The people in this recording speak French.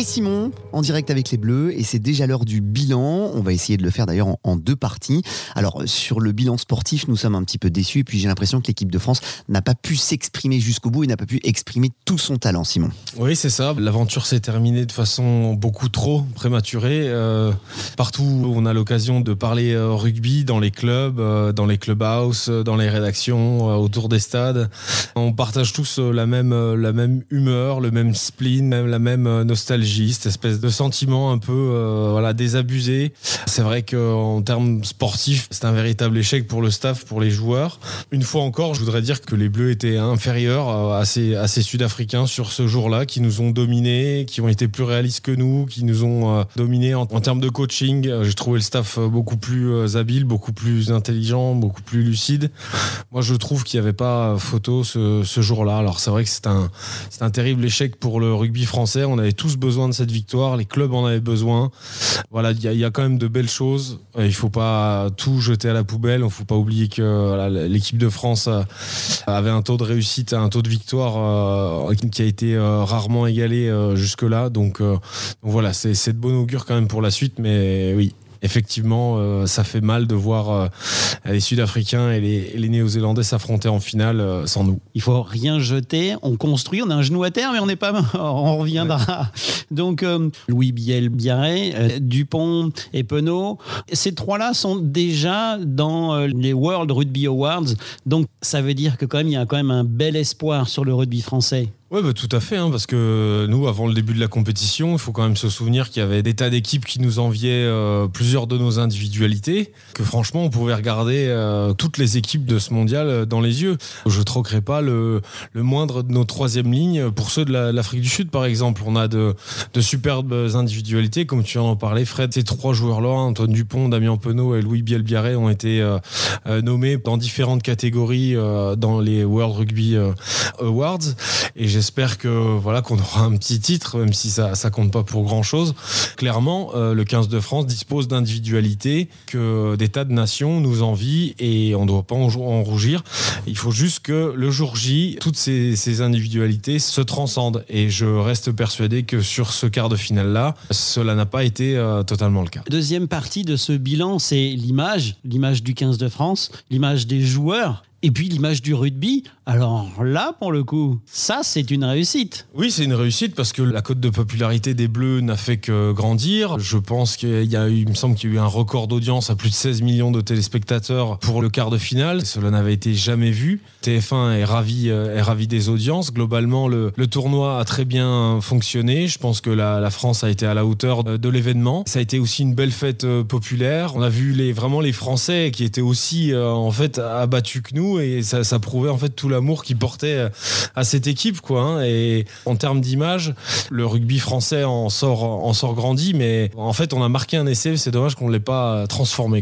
Et Simon, en direct avec les Bleus, et c'est déjà l'heure du bilan. On va essayer de le faire d'ailleurs en, deux parties. Alors, sur le bilan sportif, nous sommes un petit peu déçus, et puis j'ai l'impression que l'équipe de France n'a pas pu s'exprimer jusqu'au bout et n'a pas pu exprimer tout son talent, Simon. Oui, c'est ça. L'aventure s'est terminée de façon beaucoup trop prématurée. Euh, partout où on a l'occasion de parler euh, rugby, dans les clubs, euh, dans les clubhouses, dans les rédactions, autour des stades, on partage tous la même, même humeur, le même spleen, la même nostalgie cette espèce de sentiment un peu euh, voilà, désabusé. C'est vrai qu'en termes sportifs, c'est un véritable échec pour le staff, pour les joueurs. Une fois encore, je voudrais dire que les Bleus étaient inférieurs euh, à ces, à ces Sud-Africains sur ce jour-là, qui nous ont dominés, qui ont été plus réalistes que nous, qui nous ont euh, dominés en, termes de coaching. J'ai trouvé le staff beaucoup plus habile, beaucoup plus intelligent, beaucoup plus lucide. Moi, je trouve qu'il n'y avait pas photo ce, ce jour-là. Alors, c'est vrai que c'est un, c'est un terrible échec pour le rugby français. On avait tous besoin besoin de cette victoire, les clubs en avaient besoin. Voilà, il y, a quand même de belles choses. Il ne faut pas tout jeter à la poubelle. Il ne faut pas oublier que l'équipe de France euh, avait un taux de réussite, un taux de victoire euh, qui a été euh, rarement égalé jusque-là. Donc, donc voilà, c'est de bon augure quand même pour la suite. Mais oui, effectivement, euh, ça fait mal de voir euh, les Sud-Africains et les, Néo-Zélandais s'affronter en finale euh, sans nous. Il faut rien jeter, on construit, on a un genou à terre, mais on n'est pas mort, on reviendra. Donc, Louis Biel, Biarré, Dupont et Penaud, ces trois-là sont déjà dans les World Rugby Awards. Donc, ça veut dire que quand même, il y a quand même un bel espoir sur le rugby français. Oui, bah, tout à fait, hein, parce que nous, avant le début de la compétition, il faut quand même se souvenir qu'il y avait des tas d'équipes qui nous enviaient euh, plusieurs de nos individualités, que franchement, on pouvait regarder euh, toutes les équipes de ce mondial euh, dans les yeux. Je troquerai pas le, le, moindre de nos troisième lignes pour ceux de l'Afrique du Sud, par exemple. On a de, de, superbes individualités, comme tu en parlais, Fred. Ces trois joueurs-là, Antoine Dupont, Damien Penaud et Louis Bielbiaré, ont été nommés dans différentes catégories dans les World Rugby Awards. J'espère que voilà qu'on aura un petit titre, même si ça ça compte pas pour grand chose. Clairement, euh, le 15 de France dispose d'individualités que des tas de nations nous envient et on ne doit pas en, rougir. Il faut juste que le jour J, toutes ces, individualités se transcendent et je reste persuadé que sur ce quart de finale là, cela n'a pas été euh, totalement le cas. Deuxième partie de ce bilan, c'est l'image, l'image du 15 de France, l'image des joueurs et puis l'image du rugby, alors là, pour le coup, ça, c'est une réussite. Oui, c'est une réussite parce que la cote de popularité des Bleus n'a fait que grandir. Je pense qu'il y a eu, il me semble qu'il y a eu un record d'audience à plus de 16 millions de téléspectateurs pour le quart de finale. Cela n'avait été jamais vu. TF1 est ravi, euh, est ravi des audiences. Globalement, le, tournoi a très bien fonctionné. Je pense que la, France a été à la hauteur de, l'événement. Ça a été aussi une belle fête euh, populaire. On a vu les, vraiment les Français qui étaient aussi, euh, en fait, abattus que nous et ça, prouvait en fait tout l'amour qu'il portait euh, à cette équipe quoi. Hein. Et en termes d'image, le rugby français en sort en sort grandi, mais en fait on a marqué un essai. C'est dommage qu'on ne l'ait pas transformé.